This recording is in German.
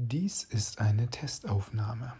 Dies ist eine Testaufnahme.